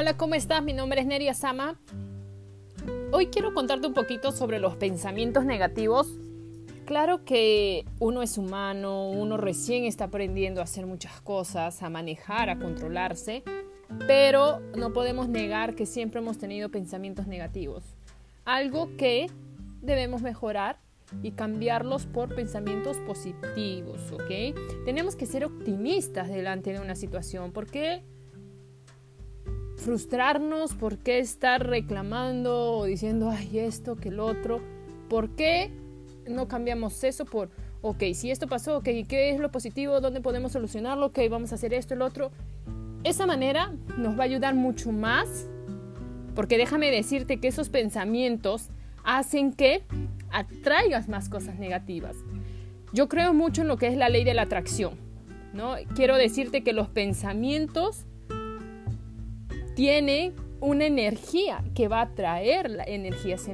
Hola, ¿cómo estás? Mi nombre es Neria Sama. Hoy quiero contarte un poquito sobre los pensamientos negativos. Claro que uno es humano, uno recién está aprendiendo a hacer muchas cosas, a manejar, a controlarse, pero no podemos negar que siempre hemos tenido pensamientos negativos. Algo que debemos mejorar y cambiarlos por pensamientos positivos, ¿ok? Tenemos que ser optimistas delante de una situación. ¿Por qué frustrarnos? ¿Por qué estar reclamando o diciendo, ay, esto, que el otro? ¿Por qué no cambiamos eso por, ok, si esto pasó, ok, ¿qué es lo positivo? ¿Dónde podemos solucionarlo? Ok, vamos a hacer esto, el otro. Esa manera nos va a ayudar mucho más, porque déjame decirte que esos pensamientos hacen que atraigas más cosas negativas. Yo creo mucho en lo que es la ley de la atracción. ¿no? Quiero decirte que los pensamientos tienen una energía que va a atraer la energías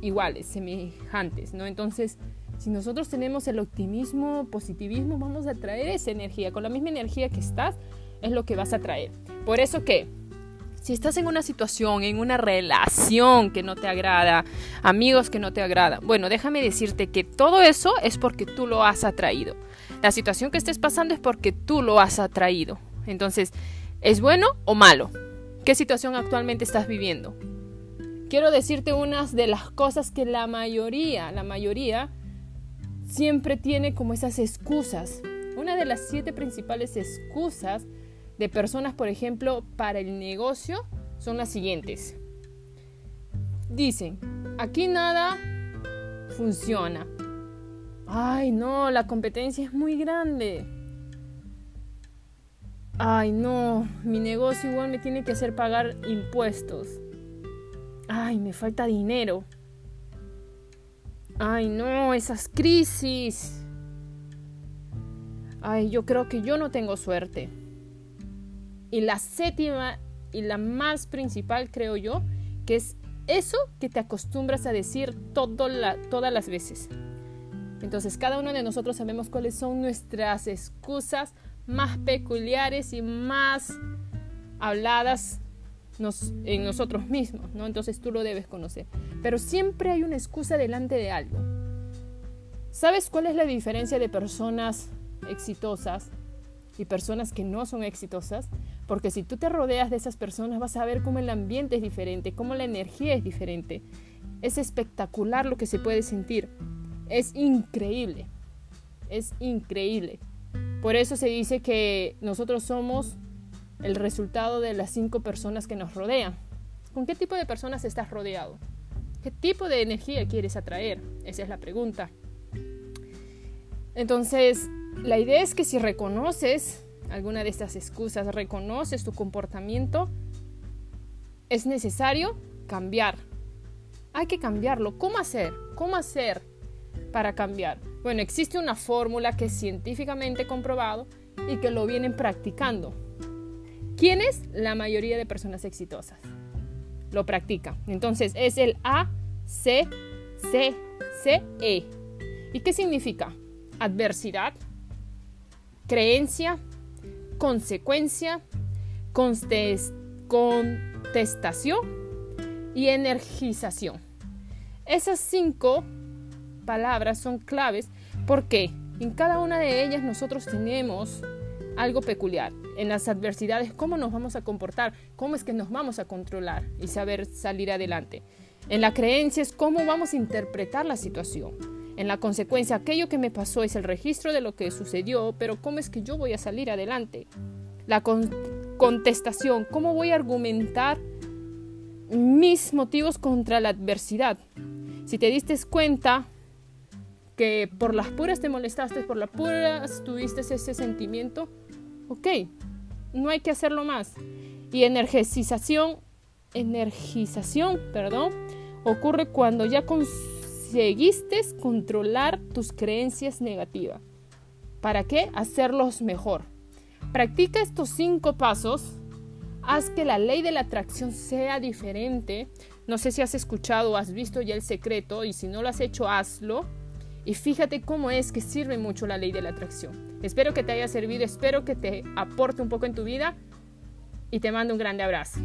iguales, semejantes. ¿no? Entonces, si nosotros tenemos el optimismo, positivismo, vamos a atraer esa energía. Con la misma energía que estás, es lo que vas a atraer. Por eso que si estás en una situación, en una relación que no te agrada, amigos que no te agradan, bueno, déjame decirte que todo eso es porque tú lo has atraído. La situación que estés pasando es porque tú lo has atraído. Entonces, ¿es bueno o malo? ¿Qué situación actualmente estás viviendo? Quiero decirte unas de las cosas que la mayoría, la mayoría, siempre tiene como esas excusas. Una de las siete principales excusas de personas, por ejemplo, para el negocio son las siguientes. Dicen, aquí nada funciona. Ay, no, la competencia es muy grande. Ay, no, mi negocio igual me tiene que hacer pagar impuestos. Ay, me falta dinero. Ay, no, esas crisis. Ay, yo creo que yo no tengo suerte. Y la séptima y la más principal, creo yo, que es eso que te acostumbras a decir todas las veces. Entonces, cada uno de nosotros sabemos cuáles son nuestras excusas más peculiares y más habladas en nosotros mismos, ¿no? Entonces tú lo debes conocer. Pero siempre hay una excusa delante de algo. ¿Sabes cuál es la diferencia de personas exitosas y personas que no son exitosas? Porque si tú te rodeas de esas personas vas a ver cómo el ambiente es diferente, cómo la energía es diferente. Es espectacular lo que se puede sentir. Es increíble. Es increíble. Por eso se dice que nosotros somos el resultado de las cinco personas que nos rodean. ¿Con qué tipo de personas estás rodeado? ¿Qué tipo de energía quieres atraer? Esa es la pregunta. Entonces, la idea es que si reconoces alguna de estas excusas, reconoces tu comportamiento, es necesario cambiar. Hay que cambiarlo. ¿Cómo hacer? ¿Cómo hacer para cambiar? Bueno, existe una fórmula que es científicamente comprobado y que lo vienen practicando. ¿Quiénes? La mayoría de personas exitosas. Lo practican. Entonces es el A, C, C, C, E. ¿Y qué significa? Adversidad, creencia, consecuencia, contestación y energización. Esas cinco palabras son claves porque en cada una de ellas nosotros tenemos algo peculiar. En las adversidades, cómo nos vamos a comportar, cómo es que nos vamos a controlar y saber salir adelante. En la creencia es cómo vamos a interpretar la situación. En la consecuencia, aquello que me pasó es el registro de lo que sucedió, pero ¿cómo es que yo voy a salir adelante? La contestación, ¿cómo voy a argumentar mis motivos contra la adversidad? Si te diste cuenta que por las puras te molestaste, por las puras tuviste ese sentimiento, ok, no hay que hacerlo más. Y energización, energización, perdón, ocurre cuando ya conseguiste controlar tus creencias negativas. ¿Para qué? Hacerlos mejor. Practica estos cinco pasos. Haz que la ley de la atracción sea diferente. No sé si has escuchado o has visto ya el secreto y si no lo has hecho, hazlo. Y fíjate cómo es que sirve mucho la ley de la atracción. Espero que te haya servido, espero que te aporte un poco en tu vida y te mando un grande abrazo.